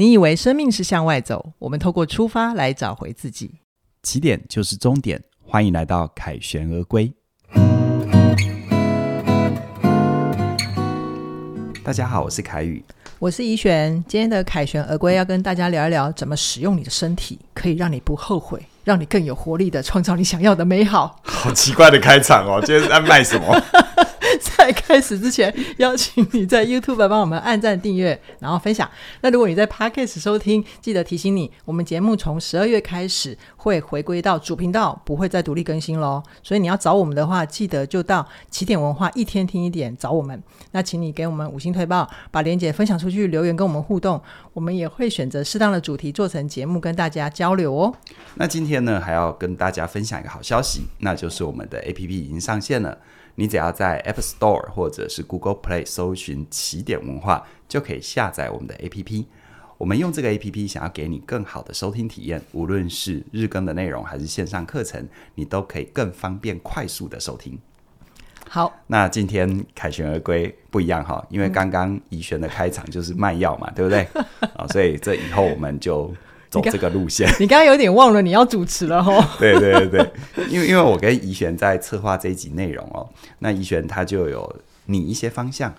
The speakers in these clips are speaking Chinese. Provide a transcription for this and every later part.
你以为生命是向外走，我们透过出发来找回自己。起点就是终点，欢迎来到凯旋而归。大家好，我是凯宇，我是怡璇。今天的凯旋而归要跟大家聊一聊，怎么使用你的身体，可以让你不后悔，让你更有活力的创造你想要的美好。好奇怪的开场哦，今天是在卖什么？在开始之前，邀请你在 YouTube 帮我们按赞、订阅，然后分享。那如果你在 Podcast 收听，记得提醒你，我们节目从十二月开始会回归到主频道，不会再独立更新喽。所以你要找我们的话，记得就到起点文化一天听一点找我们。那请你给我们五星推报，把链接分享出去，留言跟我们互动，我们也会选择适当的主题做成节目跟大家交流哦。那今天呢，还要跟大家分享一个好消息，那就是我们的 APP 已经上线了。你只要在 App Store 或者是 Google Play 搜寻“起点文化”，就可以下载我们的 APP。我们用这个 APP 想要给你更好的收听体验，无论是日更的内容还是线上课程，你都可以更方便、快速的收听。好，那今天凯旋而归不一样哈，因为刚刚怡璇的开场就是卖药嘛，对不对？啊，所以这以后我们就。走这个路线，你刚刚有点忘了你要主持了 哈。对对对对，因为因为我跟怡璇在策划这一集内容哦，那怡璇他就有拟一些方向，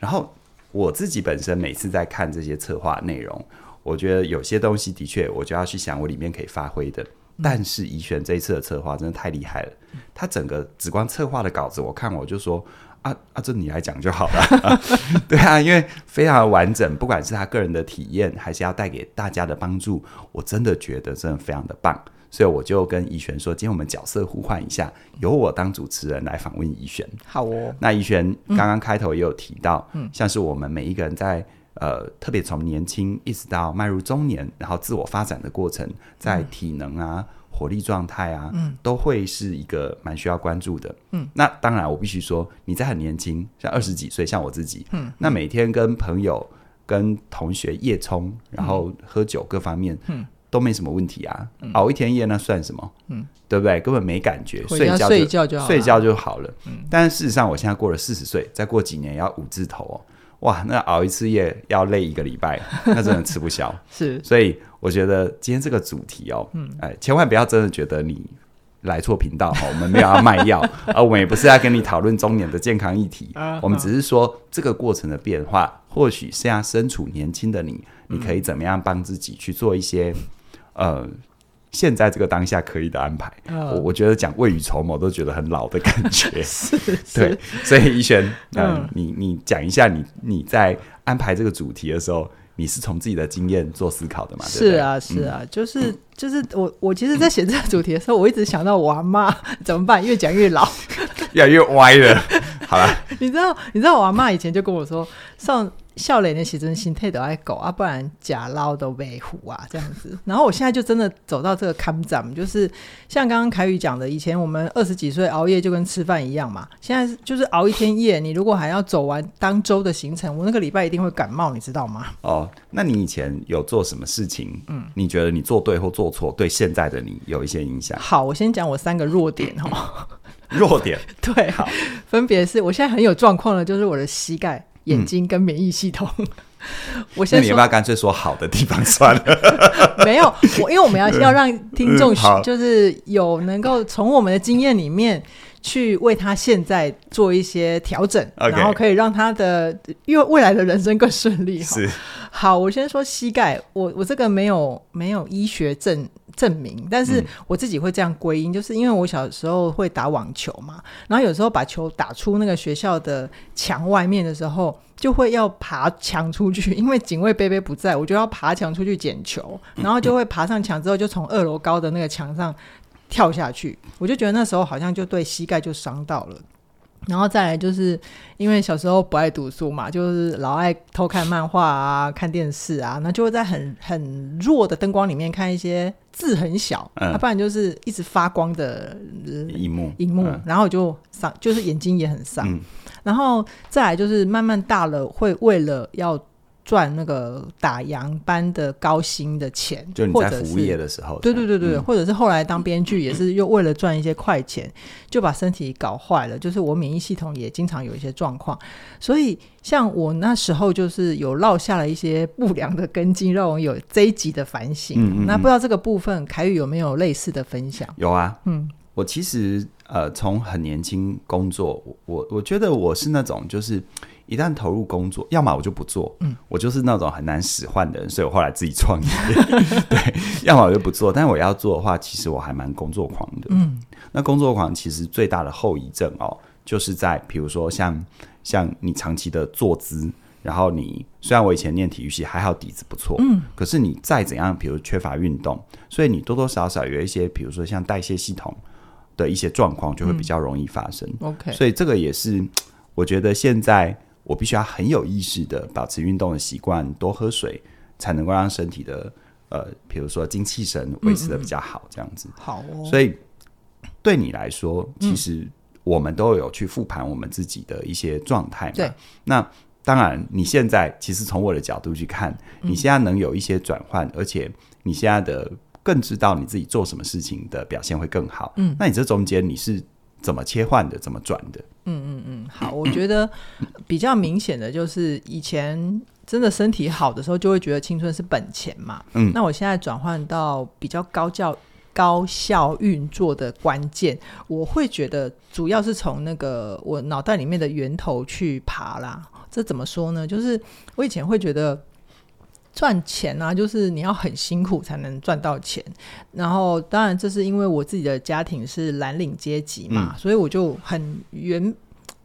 然后我自己本身每次在看这些策划内容，我觉得有些东西的确我就要去想我里面可以发挥的，嗯、但是怡璇这一次的策划真的太厉害了，他整个只光策划的稿子，我看我就说。啊啊，这你来讲就好了。对啊，因为非常的完整，不管是他个人的体验，还是要带给大家的帮助，我真的觉得真的非常的棒。所以我就跟怡璇说，今天我们角色互换一下，由我当主持人来访问怡璇。好哦。那怡璇刚刚开头也有提到，嗯，像是我们每一个人在呃，特别从年轻一直到迈入中年，然后自我发展的过程，在体能啊。嗯活力状态啊，嗯，都会是一个蛮需要关注的，嗯。那当然，我必须说，你在很年轻，像二十几岁，像我自己，嗯，那每天跟朋友、跟同学夜冲，然后喝酒，各方面，嗯，都没什么问题啊。熬一天夜那算什么？嗯，对不对？根本没感觉，睡觉睡觉就好，睡觉就好了。嗯。但是事实上，我现在过了四十岁，再过几年要五字头哦。哇，那熬一次夜要累一个礼拜，那真的吃不消。是，所以我觉得今天这个主题哦，嗯，哎，千万不要真的觉得你来错频道哈，我们没有要卖药，而我们也不是要跟你讨论中年的健康议题，我们只是说这个过程的变化，或许现在身处年轻的你，你可以怎么样帮自己去做一些，呃。现在这个当下可以的安排，呃、我我觉得讲未雨绸缪都觉得很老的感觉，是，是对，所以怡璇，嗯，嗯你你讲一下你你在安排这个主题的时候，你是从自己的经验做思考的吗？是啊，是啊，嗯、就是就是我我其实，在写这个主题的时候，我一直想到我阿妈怎么办？越讲越老，越来越歪了。好了，你知道你知道我阿妈以前就跟我说上。笑脸的写真心态都爱狗啊，不然假捞都被虎啊这样子。然后我现在就真的走到这个坎站，就是像刚刚凯宇讲的，以前我们二十几岁熬夜就跟吃饭一样嘛。现在就是熬一天夜，你如果还要走完当周的行程，我那个礼拜一定会感冒，你知道吗？哦，那你以前有做什么事情？嗯，你觉得你做对或做错，对现在的你有一些影响？好，我先讲我三个弱点哦。弱点 对，好，分别是我现在很有状况的，就是我的膝盖。眼睛跟免疫系统，嗯、我先你要不要干脆说好的地方算了？没有，我因为我们要要让听众就是有能够从我们的经验里面去为他现在做一些调整然后可以让他的因为未来的人生更顺利。是，好，我先说膝盖，我我这个没有没有医学证。证明，但是我自己会这样归因，嗯、就是因为我小时候会打网球嘛，然后有时候把球打出那个学校的墙外面的时候，就会要爬墙出去，因为警卫贝贝不在，我就要爬墙出去捡球，然后就会爬上墙之后，就从二楼高的那个墙上跳下去，我就觉得那时候好像就对膝盖就伤到了。然后再来就是因为小时候不爱读书嘛，就是老爱偷看漫画啊、看电视啊，那就会在很很弱的灯光里面看一些字很小，嗯。啊、不然就是一直发光的荧幕荧幕，嗯、然后就伤，就是眼睛也很伤。嗯、然后再来就是慢慢大了，会为了要赚那个打烊班的高薪的钱，就你在服务业的时候，对对对对，嗯、或者是后来当编剧也是又为了赚一些快钱，就把身体搞坏了，就是我免疫系统也经常有一些状况，所以像我那时候就是有落下了一些不良的根基，让我有这一集的反省。嗯嗯嗯，那不知道这个部分凯宇有没有类似的分享？有啊，嗯，我其实呃从很年轻工作，我我觉得我是那种就是。一旦投入工作，要么我就不做，嗯，我就是那种很难使唤的人，所以我后来自己创业，对，要么我就不做。但是我要做的话，其实我还蛮工作狂的，嗯，那工作狂其实最大的后遗症哦，就是在比如说像像你长期的坐姿，然后你虽然我以前念体育系还好底子不错，嗯，可是你再怎样，比如缺乏运动，所以你多多少少有一些，比如说像代谢系统的一些状况，就会比较容易发生。OK，所以这个也是我觉得现在。我必须要很有意识的保持运动的习惯，多喝水，才能够让身体的呃，比如说精气神维持的比较好，这样子。好哦。所以对你来说，其实我们都有去复盘我们自己的一些状态嘛。对。那当然，你现在其实从我的角度去看，你现在能有一些转换，而且你现在的更知道你自己做什么事情的表现会更好。嗯。那你这中间你是？怎么切换的？怎么转的？嗯嗯嗯，好，我觉得 比较明显的就是以前真的身体好的时候，就会觉得青春是本钱嘛。嗯，那我现在转换到比较高效高效运作的关键，我会觉得主要是从那个我脑袋里面的源头去爬啦。这怎么说呢？就是我以前会觉得。赚钱啊，就是你要很辛苦才能赚到钱。然后，当然这是因为我自己的家庭是蓝领阶级嘛，嗯、所以我就很原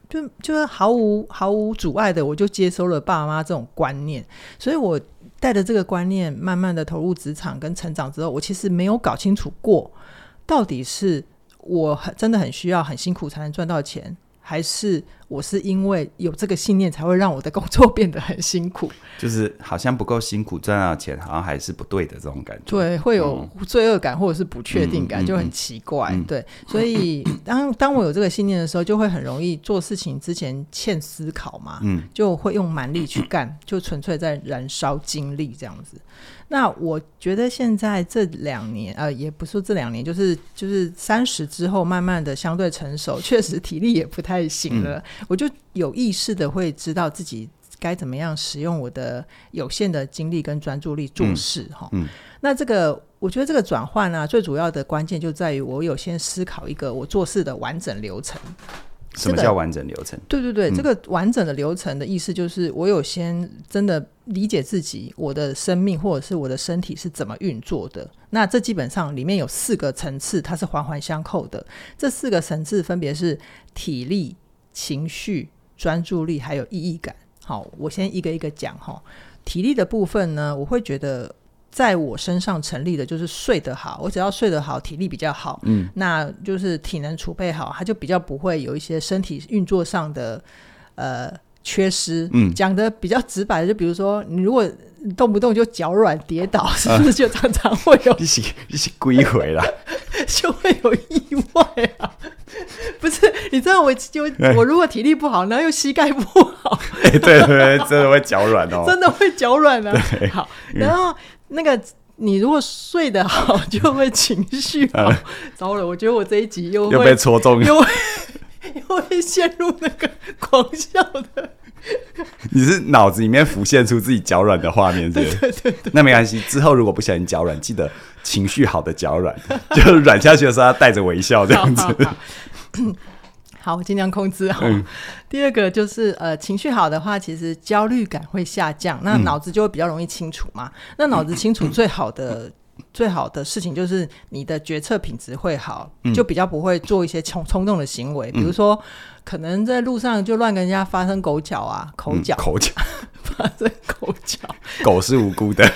就就是毫无毫无阻碍的，我就接收了爸妈这种观念。所以我带着这个观念，慢慢的投入职场跟成长之后，我其实没有搞清楚过，到底是我很真的很需要很辛苦才能赚到钱。还是我是因为有这个信念，才会让我的工作变得很辛苦，就是好像不够辛苦赚到钱，好像还是不对的这种感觉。对，会有罪恶感或者是不确定感，嗯、就很奇怪。嗯、对，所以当当我有这个信念的时候，就会很容易做事情之前欠思考嘛，嗯，就会用蛮力去干，就纯粹在燃烧精力这样子。那我觉得现在这两年，呃，也不是说这两年，就是就是三十之后，慢慢的相对成熟，确实体力也不太行了。嗯、我就有意识的会知道自己该怎么样使用我的有限的精力跟专注力做事哈。嗯，那这个我觉得这个转换呢，最主要的关键就在于我有先思考一个我做事的完整流程。什么叫完整流程？对对对，嗯、这个完整的流程的意思就是，我有先真的理解自己，我的生命或者是我的身体是怎么运作的。那这基本上里面有四个层次，它是环环相扣的。这四个层次分别是体力、情绪、专注力，还有意义感。好，我先一个一个讲哈。体力的部分呢，我会觉得。在我身上成立的就是睡得好，我只要睡得好，体力比较好，嗯，那就是体能储备好，他就比较不会有一些身体运作上的呃缺失。嗯，讲的比较直白的，就比如说你如果动不动就脚软跌倒，是不是就常常会有一起一起归回了，就会有意外啊？不是，你知道我就我如果体力不好，然后又膝盖不好，哎，对对对，真的会脚软哦，真的会脚软啊。好，然后。那个，你如果睡得好，就会情绪好。糟了，我觉得我这一集又又被戳中，又会又会陷入那个狂笑的。你是脑子里面浮现出自己脚软的画面，对对对。那没关系，之后如果不小心脚软，记得情绪好的脚软，就软下去的时候要带着微笑这样子。好尽量控制好。嗯、第二个就是，呃，情绪好的话，其实焦虑感会下降，那脑子就会比较容易清楚嘛。嗯、那脑子清楚，最好的、嗯、最好的事情就是你的决策品质会好，嗯、就比较不会做一些冲冲动的行为，嗯、比如说可能在路上就乱跟人家发生狗脚啊，口角、嗯，口角，发生口角，狗是无辜的。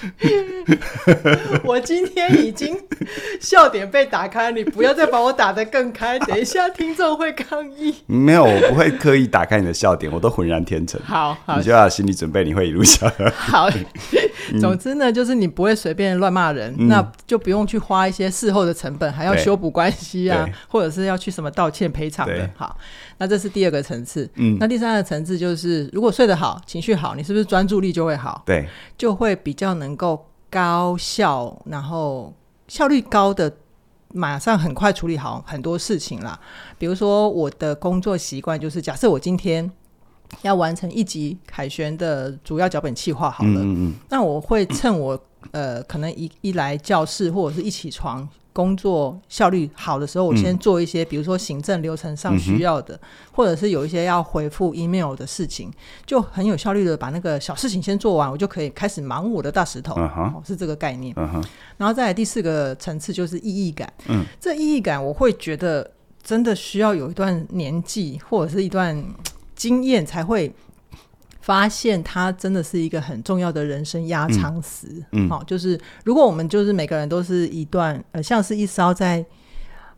我今天已经笑点被打开，你不要再把我打得更开，等一下听众会抗议。没有，我不会刻意打开你的笑点，我都浑然天成。好，好，你就要有心理准备，你会一路笑。好，总之呢，就是你不会随便乱骂人，嗯，那就不用去花一些事后的成本，还要修补关系啊，或者是要去什么道歉赔偿的。好，那这是第二个层次。嗯，那第三个层次就是，如果睡得好，情绪好，你是不是专注力就会好？对，就会比较能够。高效，然后效率高的，马上很快处理好很多事情啦。比如说，我的工作习惯就是，假设我今天要完成一集凯旋的主要脚本企划，好了，嗯嗯，那我会趁我呃，可能一一来教室或者是一起床。工作效率好的时候，我先做一些，嗯、比如说行政流程上需要的，嗯，或者是有一些要回复 email 的事情，就很有效率的把那个小事情先做完，我就可以开始忙我的大石头。嗯哦、是这个概念，嗯。然后再来第四个层次就是意义感。嗯，这意义感我会觉得真的需要有一段年纪或者是一段经验才会。发现它真的是一个很重要的人生压舱石，好、嗯嗯哦，就是如果我们就是每个人都是一段呃，像是一艘在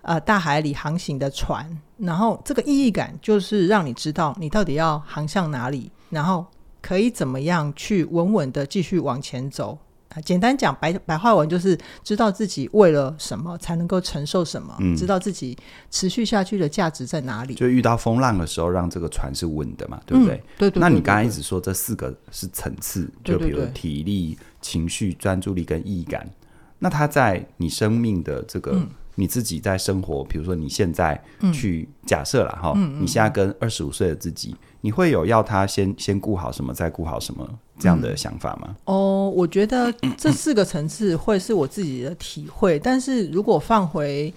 呃大海里航行的船，然后这个意义感就是让你知道你到底要航向哪里，然后可以怎么样去稳稳的继续往前走。简单讲，白白话文就是知道自己为了什么才能够承受什么，嗯，知道自己持续下去的价值在哪里。就遇到风浪的时候，让这个船是稳的嘛，对不对？嗯、对，对，对，对，对，那你刚才一直说这四个是层次，就比如体力、对对对，情绪、专注力跟意义感。那它在你生命的这个、嗯、你自己在生活，比如说你现在去、嗯、假设了哈，你现在跟二十五岁的自己。你会有要他先先顾好什么，再顾好什么这样的想法吗？嗯、哦，我觉得这四个层次会是我自己的体会，但是如果放回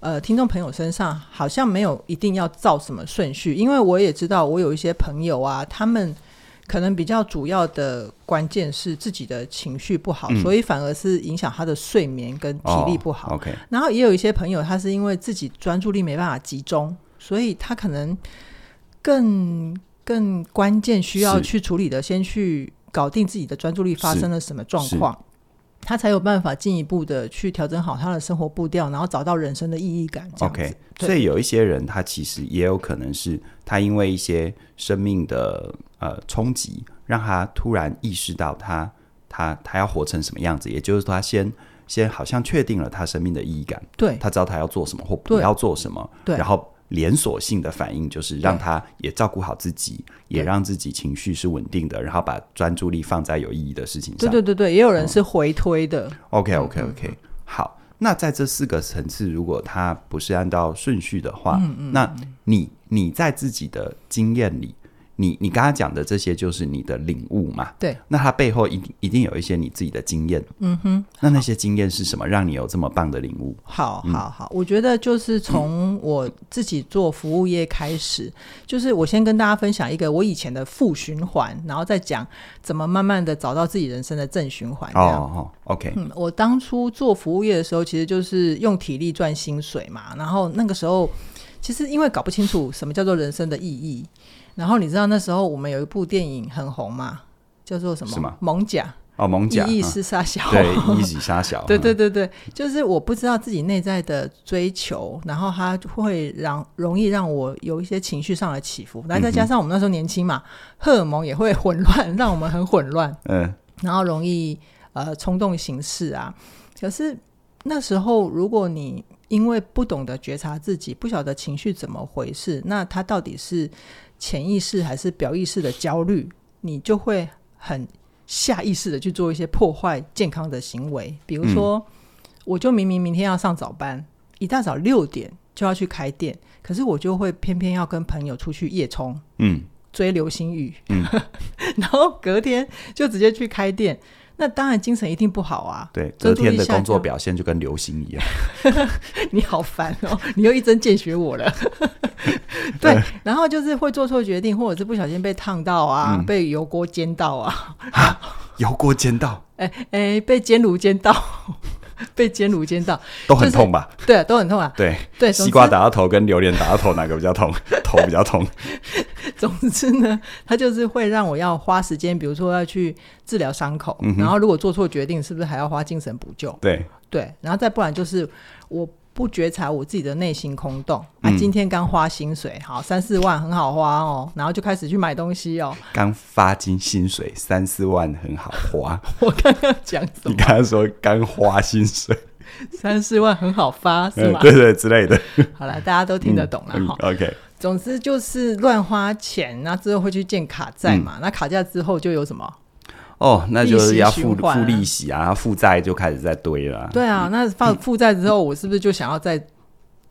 呃听众朋友身上，好像没有一定要照什么顺序，因为我也知道我有一些朋友啊，他们可能比较主要的关键是自己的情绪不好，嗯、所以反而是影响他的睡眠跟体力不好。哦、OK，然后也有一些朋友，他是因为自己专注力没办法集中，所以他可能。更更关键需要去处理的，先去搞定自己的专注力发生了什么状况，他才有办法进一步的去调整好他的生活步调，然后找到人生的意义感。OK，所以有一些人他其实也有可能是他因为一些生命的呃冲击，让他突然意识到他他他要活成什么样子，也就是说他先先好像确定了他生命的意义感，对，他知道他要做什么或不要做什么，对，然后。连锁性的反应就是让他也照顾好自己，也让自己情绪是稳定的，然后把专注力放在有意义的事情上。对对对对，也有人是回推的。嗯、OK OK OK，好，那在这四个层次，如果他不是按照顺序的话，那你你在自己的经验里。你你刚刚讲的这些就是你的领悟嘛？对。那它背后一定一定有一些你自己的经验。嗯哼。那那些经验是什么，让你有这么棒的领悟？好，好，好。我觉得就是从我自己做服务业开始，嗯，就是我先跟大家分享一个我以前的负循环，然后再讲怎么慢慢的找到自己人生的正循环。哦哦，OK。嗯，我当初做服务业的时候，其实就是用体力赚薪水嘛。然后那个时候，其实因为搞不清楚什么叫做人生的意义。然后你知道那时候我们有一部电影很红嘛，叫做什么？什么？艋舺哦，艋舺意义是杀小，对，意义是杀小，对对对对，就是我不知道自己内在的追求，然后它会让容易让我有一些情绪上的起伏，来再加上我们那时候年轻嘛，荷尔蒙也会混乱，让我们很混乱，嗯，然后容易呃冲动行事啊。可是那时候如果你因为不懂得觉察自己，不晓得情绪怎么回事，那它到底是？潜意识还是表意识的焦虑，你就会很下意识的去做一些破坏健康的行为。比如说，嗯、我就明明明天要上早班，一大早六点就要去开店，可是我就会偏偏要跟朋友出去夜冲，嗯，追流星雨，嗯、然后隔天就直接去开店。那当然精神一定不好啊！对，昨天的工作表现就跟流星一样。你好烦哦！你又一针见血我了。对，然后就是会做错决定，或者是不小心被烫到啊，嗯、被油锅煎到啊。油锅煎到？哎哎，被煎炉煎到。被煎炉煎到都很痛吧？就是、对，都很痛啊。对对，西瓜打到头跟榴莲打到头哪个比较痛？头比较痛。总之呢，它就是会让我要花时间，比如说要去治疗伤口、嗯，然后如果做错决定，是不是还要花精神补救？对对，然后再不然就是我。不觉察我自己的内心空洞。啊，今天刚花薪水，好三四万很好花哦，然后就开始去买东西哦。刚发金薪水三四万很好花。我刚刚讲什么？你刚刚说刚花薪水三四万很好发是吗？对对之类的。好了，大家都听得懂了哈、嗯嗯。OK。总之就是乱花钱，那之后会去建卡债嘛、嗯？那卡债之后就有什么？哦，那就是要付付利息啊，负债就开始在堆了。对啊，那放负债之后，我是不是就想要再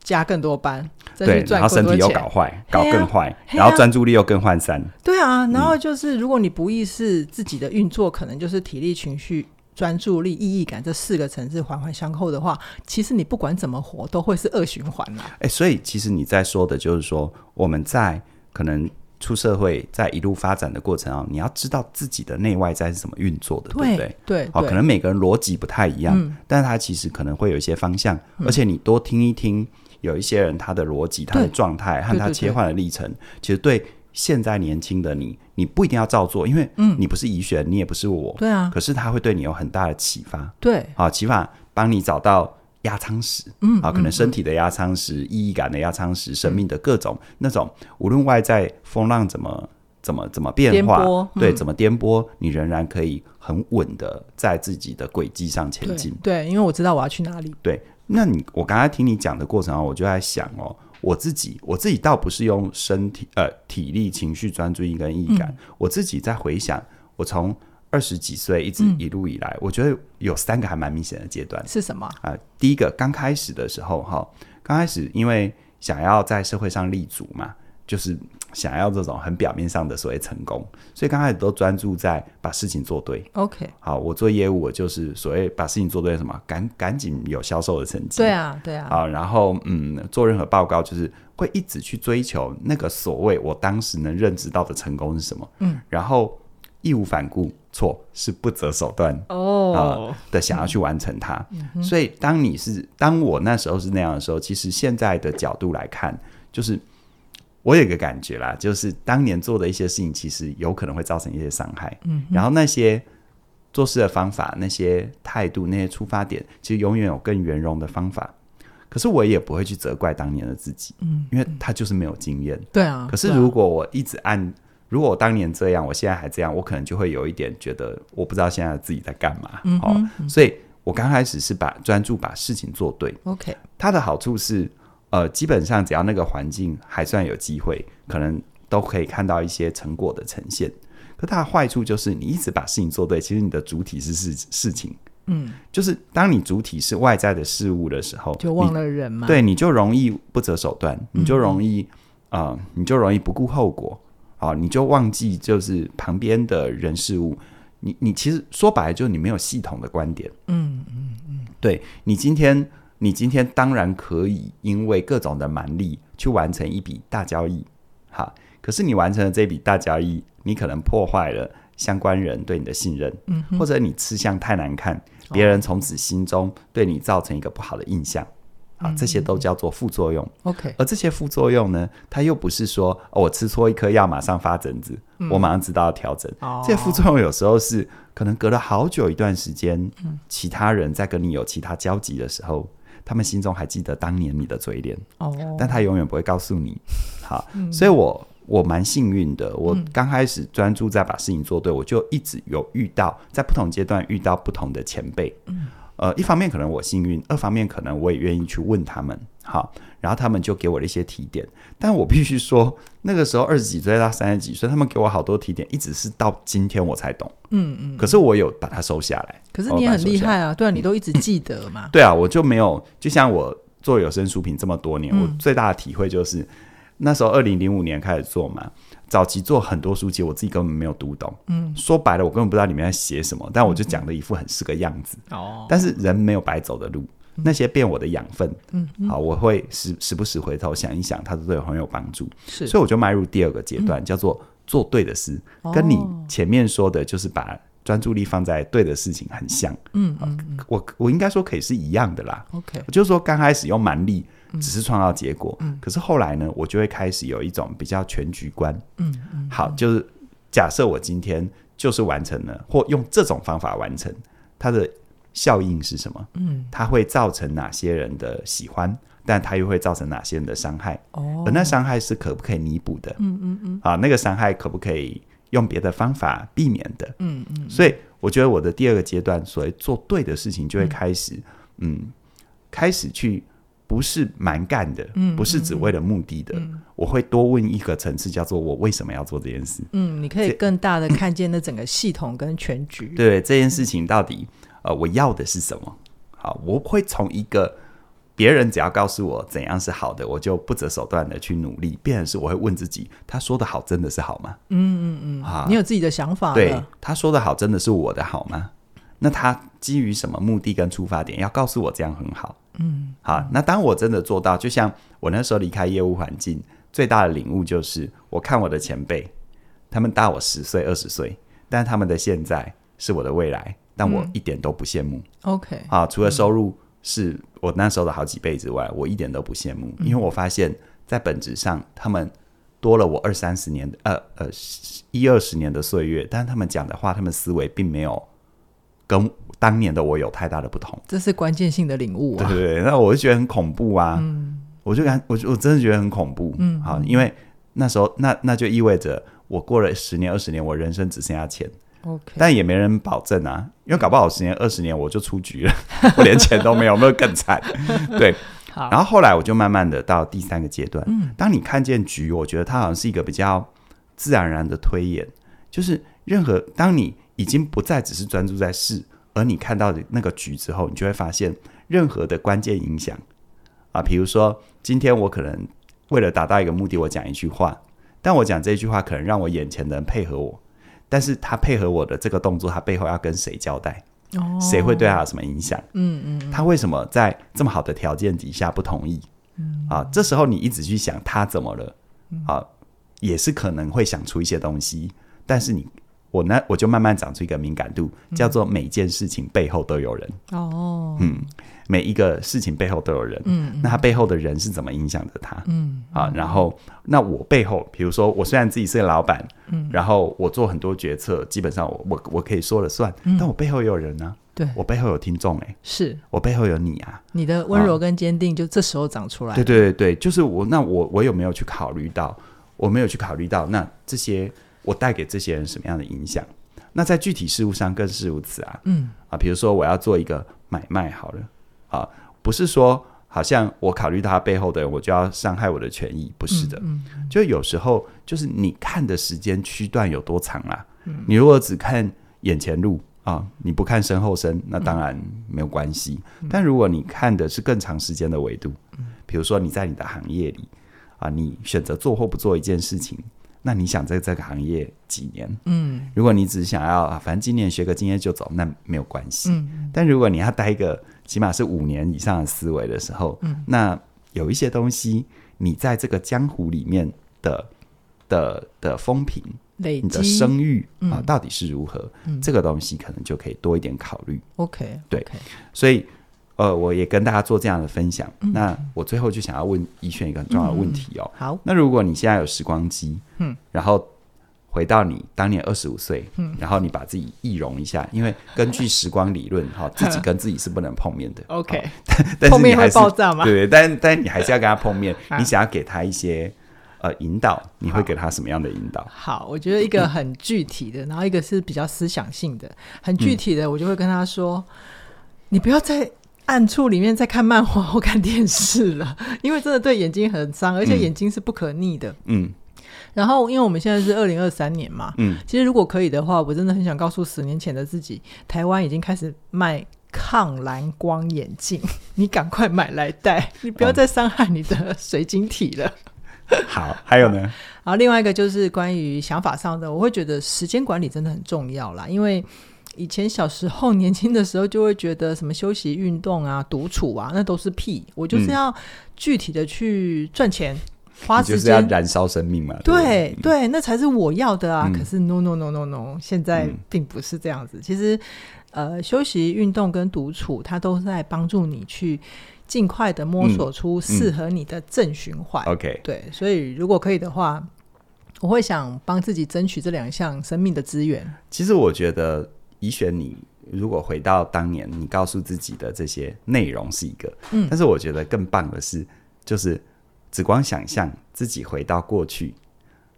加更多班？嗯、再去赚更多钱？对，然后身体又搞坏，搞更坏、啊，然后专注力又更涣散。对啊，然后就是如果你不意识自己的运作，可能就是体力、情绪、专注力、意义感这四个层次环环相扣的话，其实你不管怎么活，都会是恶循环了。哎，所以其实你在说的就是说，我们在可能。出社会，在一路发展的过程啊，你要知道自己的内外在是怎么运作的，对，对不对？对，好，可能每个人逻辑不太一样，嗯，但是他其实可能会有一些方向，嗯，而且你多听一听，有一些人他的逻辑、他的状态和他切换的历程，对对对对，其实对现在年轻的你，你不一定要照做，因为你不是宜萱，你也不是我，对啊，可是他会对你有很大的启发，对，好，启发帮你找到。压舱石，嗯，啊，可能身体的压舱石、嗯、意义感的压舱石、嗯、生命的各种那种，无论外在风浪怎么怎么怎么变化，嗯、对，怎么颠簸，你仍然可以很稳的在自己的轨迹上前进。对，因为我知道我要去哪里。对，那你我刚才听你讲的过程啊，我就在想哦，我自己我自己倒不是用身体呃体力、情绪、专注力跟意义感、嗯，我自己在回想，我从。二十几岁一直一路以来、嗯，我觉得有三个还蛮明显的阶段。是什么啊、呃？第一个刚开始的时候，哈，刚开始因为想要在社会上立足嘛，就是想要这种很表面上的所谓成功，所以刚开始都专注在把事情做对。OK，好，我做业务，我就是所谓把事情做对，什么赶赶紧有销售的成绩。对啊，对啊。好，然后嗯，做任何报告就是会一直去追求那个所谓我当时能认知到的成功是什么。嗯，然后。义无反顾，错是不择手段哦、呃、的想要去完成它、嗯。所以，当你是当我那时候是那样的时候，其实现在的角度来看，就是我有一个感觉啦，就是当年做的一些事情，其实有可能会造成一些伤害。嗯，然后那些做事的方法、那些态度、那些出发点，其实永远有更圆融的方法。可是我也不会去责怪当年的自己，嗯，因为他就是没有经验。对啊。可是如果我一直按如果我当年这样，我现在还这样，我可能就会有一点觉得，我不知道现在自己在干嘛。嗯，哦，所以我刚开始是把专注把事情做对。OK，它的好处是，呃，基本上只要那个环境还算有机会，可能都可以看到一些成果的呈现。可它的坏处就是，你一直把事情做对，其实你的主体是事事情。嗯，就是当你主体是外在的事物的时候，就忘了人嘛。对，你就容易不择手段，你就容易啊、嗯呃，你就容易不顾后果。啊，你就忘记就是旁边的人事物，你你其实说白了就是你没有系统的观点。嗯嗯嗯，对，你今天你今天当然可以因为各种的蛮力去完成一笔大交易，哈，可是你完成了这笔大交易，你可能破坏了相关人对你的信任，嗯，或者你吃相太难看，别人从此心中对你造成一个不好的印象。啊，这些都叫做副作用。OK，而这些副作用呢，它又不是说、哦、我吃错一颗药马上发疹子、嗯，我马上知道要调整。哦，这些副作用有时候是可能隔了好久一段时间、嗯，其他人在跟你有其他交集的时候，他们心中还记得当年你的嘴脸。哦，但他永远不会告诉你。好，嗯、所以我我蛮幸运的，我刚开始专注在把事情做对，我就一直有遇到在不同阶段遇到不同的前辈。嗯。呃，一方面可能我幸运，二方面可能我也愿意去问他们，好，然后他们就给我了一些提点。但我必须说，那个时候二十几岁到三十几岁，他们给我好多提点，一直是到今天我才懂。嗯嗯。可是我有把它收下来。可是你也很厉害啊，对啊，你都一直记得嘛。对啊，我就没有，就像我做有声书评这么多年，嗯，我最大的体会就是，那时候二零零五年开始做嘛。早期做很多书籍，我自己根本没有读懂。嗯，说白了，我根本不知道里面在写什么，但我就讲的一副很是个样子。哦、嗯，但是人没有白走的路，嗯、那些变我的养分。嗯，好，我会时时不时回头想一想，它都对我很有帮助。是，所以我就迈入第二个阶段，嗯、叫做做对的事、哦。跟你前面说的，就是把专注力放在对的事情很像。嗯嗯，嗯，我我应该说可以是一样的啦。OK，就是说刚开始用蛮力，只是创造结果。嗯，可是后来呢，我就会开始有一种比较全局观。嗯嗯，好，就是假设我今天就是完成了，或用这种方法完成，它的效应是什么？嗯，它会造成哪些人的喜欢？但它又会造成哪些人的伤害？哦，而那伤害是可不可以弥补的？嗯嗯嗯。啊，那个伤害可不可以用别的方法避免的？嗯嗯。所以我觉得我的第二个阶段，所谓做对的事情，就会开始，嗯，嗯，开始去不是蛮干的，嗯，不是只为了目的的，嗯，我会多问一个层次，叫做我为什么要做这件事？嗯，你可以更大的看见那整个系统跟全局。对，这件事情到底，呃，我要的是什么？好，我会从一个。别人只要告诉我怎样是好的，我就不择手段的去努力。变成是我会问自己：他说的好真的是好吗？嗯嗯嗯。啊，你有自己的想法。对，他说的好真的是我的好吗？那他基于什么目的跟出发点要告诉我这样很好？嗯，好。那当我真的做到，就像我那时候离开业务环境，最大的领悟就是，我看我的前辈，他们大我十岁、二十岁，但他们的现在是我的未来，但我一点都不羡慕。OK，啊，除了收入。是我那时候的好几倍之外，我一点都不羡慕，因为我发现，在本质上，他们多了我二三十年的，呃呃，一二十年的岁月，但是他们讲的话，他们思维并没有跟当年的我有太大的不同。这是关键性的领悟啊！对对对，那我就觉得很恐怖啊！嗯，我就感，我我真的觉得很恐怖。嗯，好，因为那时候，那那就意味着我过了十年、二十年，我人生只剩下钱。Okay. 但也没人保证啊，因为搞不好十年、二十年我就出局了，我连钱都没有，没有更惨。对，好。然后后来我就慢慢的到第三个阶段。嗯，当你看见局，我觉得它好像是一个比较自然而然的推演，就是任何当你已经不再只是专注在事，而你看到的那个局之后，你就会发现任何的关键影响啊，比如说今天我可能为了达到一个目的，我讲一句话，但我讲这句话可能让我眼前的人配合我。但是他配合我的这个动作，他背后要跟谁交代？哦，谁会对他有什么影响？嗯嗯，他为什么在这么好的条件底下不同意？嗯啊，这时候你一直去想他怎么了？啊，也是可能会想出一些东西。但是你我呢，我就慢慢长出一个敏感度，叫做每件事情背后都有人。哦，嗯。每一个事情背后都有人，嗯，那他背后的人是怎么影响着他？嗯，啊，然后那我背后，比如说我虽然自己是个老板，嗯，然后我做很多决策，基本上我我我可以说了算，嗯，但我背后也有人呢，对，我背后有听众，哎，是。我背后有你啊，你的温柔跟坚定就这时候长出来，对对对对，就是我，那我我有没有去考虑到？我没有去考虑到，那这些我带给这些人什么样的影响？那在具体事务上更是如此啊，嗯，啊，比如说我要做一个买卖，好了。啊，不是说好像我考虑到他背后的人，我就要伤害我的权益，不是的。嗯嗯、就有时候就是你看的时间区段有多长啊？嗯、你如果只看眼前路啊，你不看身后身，那当然没有关系。嗯、但如果你看的是更长时间的维度，嗯、比如说你在你的行业里啊，你选择做或不做一件事情。那你想在这个行业几年？嗯，如果你只想要啊，反正今年学个经验就走，那没有关系。嗯，但如果你要待一个起码是五年以上的思维的时候，嗯，那有一些东西，你在这个江湖里面的的的风评、累你的声誉啊，到底是如何？嗯，这个东西可能就可以多一点考虑。OK，对，所以。呃，我也跟大家做这样的分享。嗯、那我最后就想要问怡轩一个很重要的问题哦。嗯、好，那如果你现在有时光机，嗯，然后回到你当年二十五岁，嗯，然后你把自己易容一下，因为根据时光理论，哈、哦，自己跟自己是不能碰面的。OK，但是你还是爆炸吗？对对，但但你还是要跟他碰面。你想要给他一些呃引导，你会给他什么样的引导？好，我觉得一个很具体的，然后一个是比较思想性的，很具体的，我就会跟他说：“嗯、你不要再。”暗处里面在看漫画或看电视了，因为真的对眼睛很伤，而且眼睛是不可逆的。嗯，然后因为我们现在是二零二三年嘛，嗯，其实如果可以的话，我真的很想告诉十年前的自己，台湾已经开始卖抗蓝光眼镜，你赶快买来戴，你不要再伤害你的水晶体了。嗯、好，还有呢？然后另外一个就是关于想法上的，我会觉得时间管理真的很重要啦，因为。以前小时候年轻的时候，就会觉得什么休息、运动啊、独处啊，那都是屁。我就是要具体的去赚钱，花时间就是要燃烧生命嘛。对对，那才是我要的啊。嗯、可是 no no no no no，现在并不是这样子。嗯、其实，呃，休息、运动跟独处，它都是在帮助你去尽快的摸索出适合你的正循环。OK，、对，所以如果可以的话，我会想帮自己争取这两项生命的资源。其实我觉得，怡璇你。如果回到当年，你告诉自己的这些内容是一个，嗯，但是我觉得更棒的是，就是只光想象自己回到过去，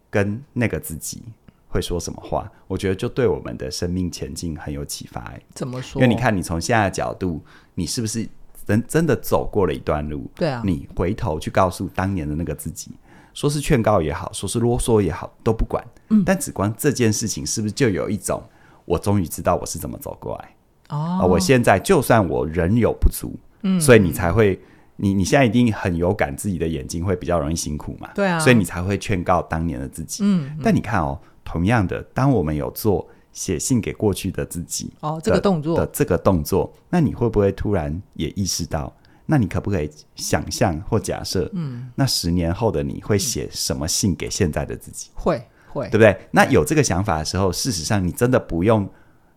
跟那个自己会说什么话，我觉得就对我们的生命前进很有启发。怎么说？因为你看，你从现在的角度，你是不是真真的走过了一段路？对啊，你回头去告诉当年的那个自己，说是劝告也好，说是啰嗦也好，都不管。嗯，但只光这件事情，是不是就有一种？我终于知道我是怎么走过来哦、呃！我现在就算我人有不足，嗯，所以你才会，你你现在一定很有感，自己的眼睛会比较容易辛苦嘛，对啊，所以你才会劝告当年的自己，嗯。但你看哦，同样的，当我们有做写信给过去的自己哦，这个动作的这个动作，那你会不会突然也意识到？那你可不可以想象或假设，嗯，那十年后的你会写什么信给现在的自己？会。会对不对？那有这个想法的时候，事实上你真的不用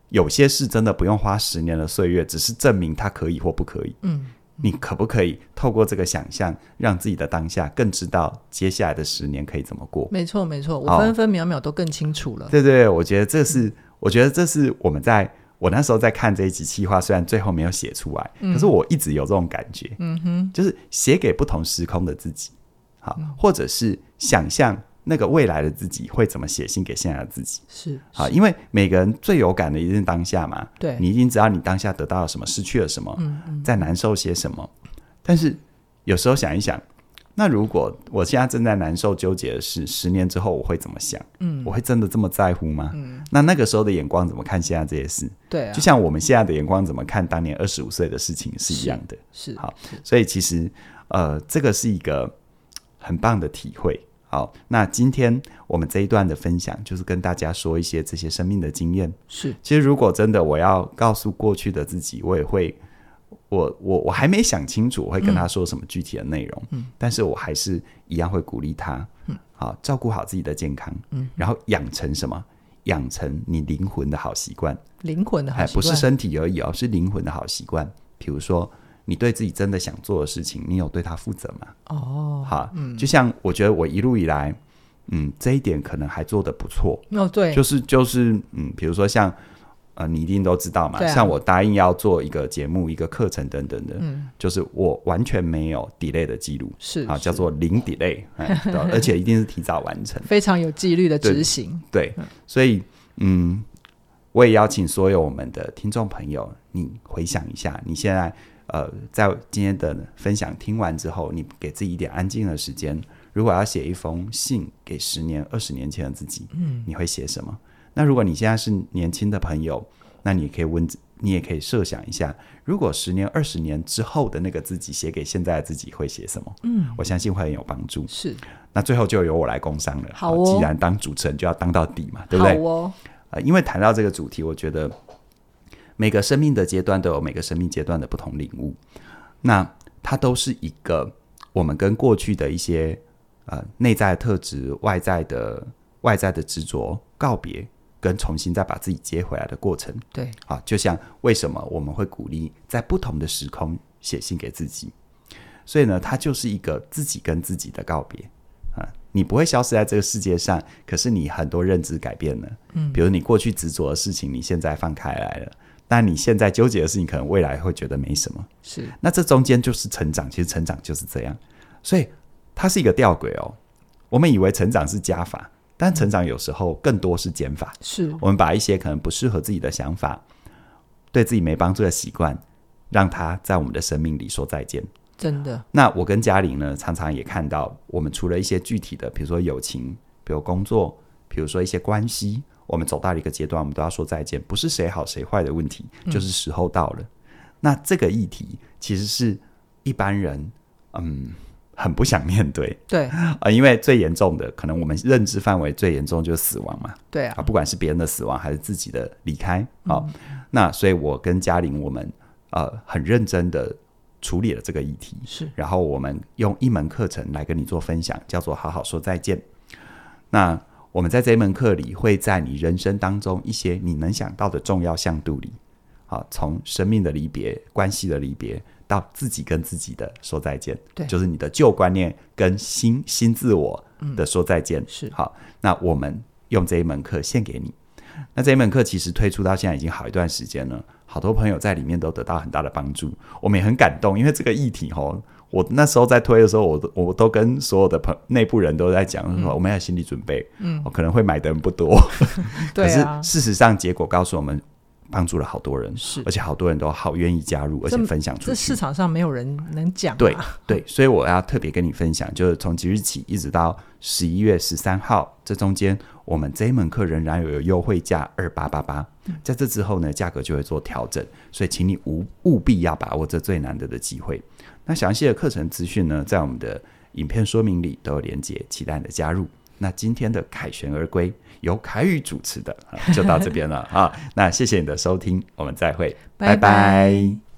有些事，真的不用花十年的岁月，只是证明它可以或不可以。嗯，你可不可以透过这个想象，让自己的当下更知道接下来的十年可以怎么过？没错，没错，我分分秒秒都更清楚了。对对，我觉得这是，我觉得这是我们在我那时候在看这一集企划，虽然最后没有写出来，嗯，可是我一直有这种感觉。嗯哼，就是写给不同时空的自己，好，嗯，或者是想象。那个未来的自己会怎么写信给现在的自己？是啊，因为每个人最有感的一定是当下嘛。对，你一定知道你当下得到了什么，失去了什么，嗯嗯，在难受些什么。但是有时候想一想，那如果我现在正在难受、纠结的是十年之后我会怎么想？嗯，我会真的这么在乎吗？嗯，那那个时候的眼光怎么看现在这些事？对啊，就像我们现在的眼光怎么看当年二十五岁的事情是一样的。是，是好，所以其实呃，这个是一个很棒的体会。好，那今天我们这一段的分享，就是跟大家说一些这些生命的经验。是，其实如果真的我要告诉过去的自己，我也会，我我我还没想清楚，我会跟他说什么具体的内容。嗯，但是我还是一样会鼓励他。嗯，好，照顾好自己的健康。嗯，然后养成什么？养成你灵魂的好习惯。灵魂的好习惯，不是身体而已哦，是灵魂的好习惯。比如说。你对自己真的想做的事情，你有对他负责吗？哦，好，嗯，就像我觉得我一路以来，嗯，这一点可能还做得不错。哦，对，就是就是，嗯，比如说像，呃，你一定都知道嘛，啊、像我答应要做一个节目、一个课程等等的，嗯，就是我完全没有 delay 的记录，是啊，叫做零 delay，而且一定是提早完成，非常有纪律的执行。对，对，所以，嗯，我也邀请所有我们的听众朋友，你回想一下，你现在。呃，在今天的分享听完之后，你给自己一点安静的时间。如果要写一封信给十年、二十年前的自己，嗯，你会写什么？那如果你现在是年轻的朋友，那你可以问，你也可以设想一下，如果十年、二十年之后的那个自己写给现在的自己会写什么？嗯，我相信会很有帮助。是，那最后就由我来工商了。好哦，既然当主持人就要当到底嘛，对不对？好哦，呃，因为谈到这个主题，我觉得。每个生命的阶段都有每个生命阶段的不同领悟，那它都是一个我们跟过去的一些呃内在的特质、外在的外在的执着告别，跟重新再把自己接回来的过程。对，啊，就像为什么我们会鼓励在不同的时空写信给自己，所以呢，它就是一个自己跟自己的告别啊。你不会消失在这个世界上，可是你很多认知改变了，嗯，比如你过去执着的事情，你现在放开来了。但你现在纠结的事情，可能未来会觉得没什么。是，那这中间就是成长，其实成长就是这样，所以它是一个吊诡哦。我们以为成长是加法，但成长有时候更多是减法。是，我们把一些可能不适合自己的想法，对自己没帮助的习惯，让它在我们的生命里说再见。真的。那我跟嘉玲呢，常常也看到，我们除了一些具体的，比如说友情，比如工作，比如说一些关系。我们走到了一个阶段，我们都要说再见，不是谁好谁坏的问题，就是时候到了。嗯、那这个议题其实是一般人嗯很不想面对，对。啊、呃，因为最严重的可能我们认知范围最严重就是死亡嘛，对啊，啊，不管是别人的死亡还是自己的离开，好、嗯。哦，那所以我跟嘉玲我们呃很认真的处理了这个议题，是，然后我们用一门课程来跟你做分享，叫做“好好说再见”。那我们在这一门课里，会在你人生当中一些你能想到的重要向度里，好，从生命的离别、关系的离别，到自己跟自己的说再见，对，就是你的旧观念跟新新自我的说再见。嗯、是好，那我们用这一门课献给你。那这一门课其实推出到现在已经好一段时间了，好多朋友在里面都得到很大的帮助，我们也很感动，因为这个议题哦。我那时候在推的时候，我都我都跟所有的朋内部人都在讲，说、嗯、我们要心理准备，嗯，我可能会买的人不多，可是事实上结果告诉我们，帮助了好多人，是，而且好多人都好愿意加入，而且分享出去。这市场上没有人能讲、啊，对对，所以我要特别跟你分享，就是从即日起一直到十一月十三号，这中间我们这一门课仍然有优惠价二八八八，在这之后呢，价格就会做调整，所以请你务务必要把握这最难得的机会。那详细的课程资讯呢，在我们的影片说明里都有连结，期待你的加入。那今天的凯旋而归由凯宇主持的，就到这边了啊。那谢谢你的收听，我们再会，拜拜。拜拜。